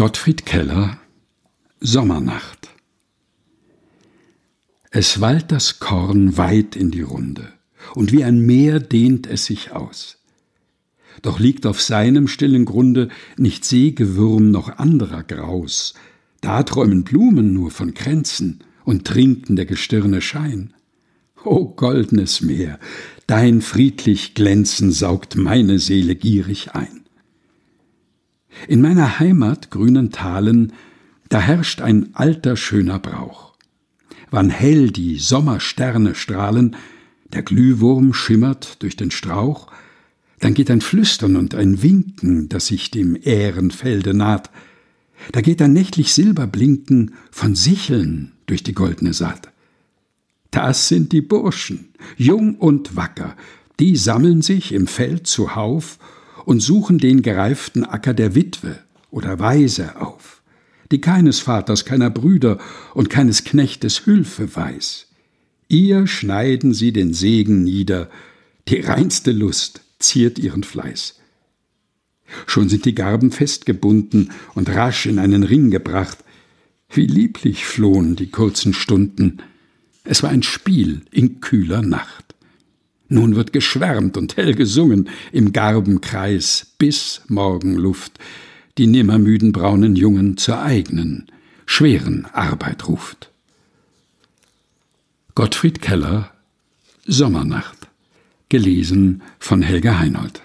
Gottfried Keller Sommernacht Es wallt das Korn weit in die Runde, und wie ein Meer dehnt es sich aus. Doch liegt auf seinem stillen Grunde nicht Sägewürm noch anderer Graus, da träumen Blumen nur von Kränzen und trinken der Gestirne Schein. O goldnes Meer, dein friedlich Glänzen saugt meine Seele gierig ein. In meiner Heimat, grünen Talen, da herrscht ein alter schöner Brauch. Wann hell die Sommersterne strahlen, der Glühwurm schimmert durch den Strauch, dann geht ein Flüstern und ein Winken, das sich dem Ährenfelde naht. Da geht ein nächtlich Silberblinken von Sicheln durch die goldne Saat. Das sind die Burschen, jung und wacker, die sammeln sich im Feld zuhauf und suchen den gereiften Acker der Witwe oder Waise auf, die keines Vaters, keiner Brüder und keines Knechtes Hülfe weiß. Ihr schneiden sie den Segen nieder, die reinste Lust ziert ihren Fleiß. Schon sind die Garben festgebunden und rasch in einen Ring gebracht. Wie lieblich flohen die kurzen Stunden. Es war ein Spiel in kühler Nacht. Nun wird geschwärmt und hell gesungen im Garbenkreis bis Morgenluft, die nimmermüden braunen Jungen zur eigenen, schweren Arbeit ruft. Gottfried Keller Sommernacht. Gelesen von Helga Heinold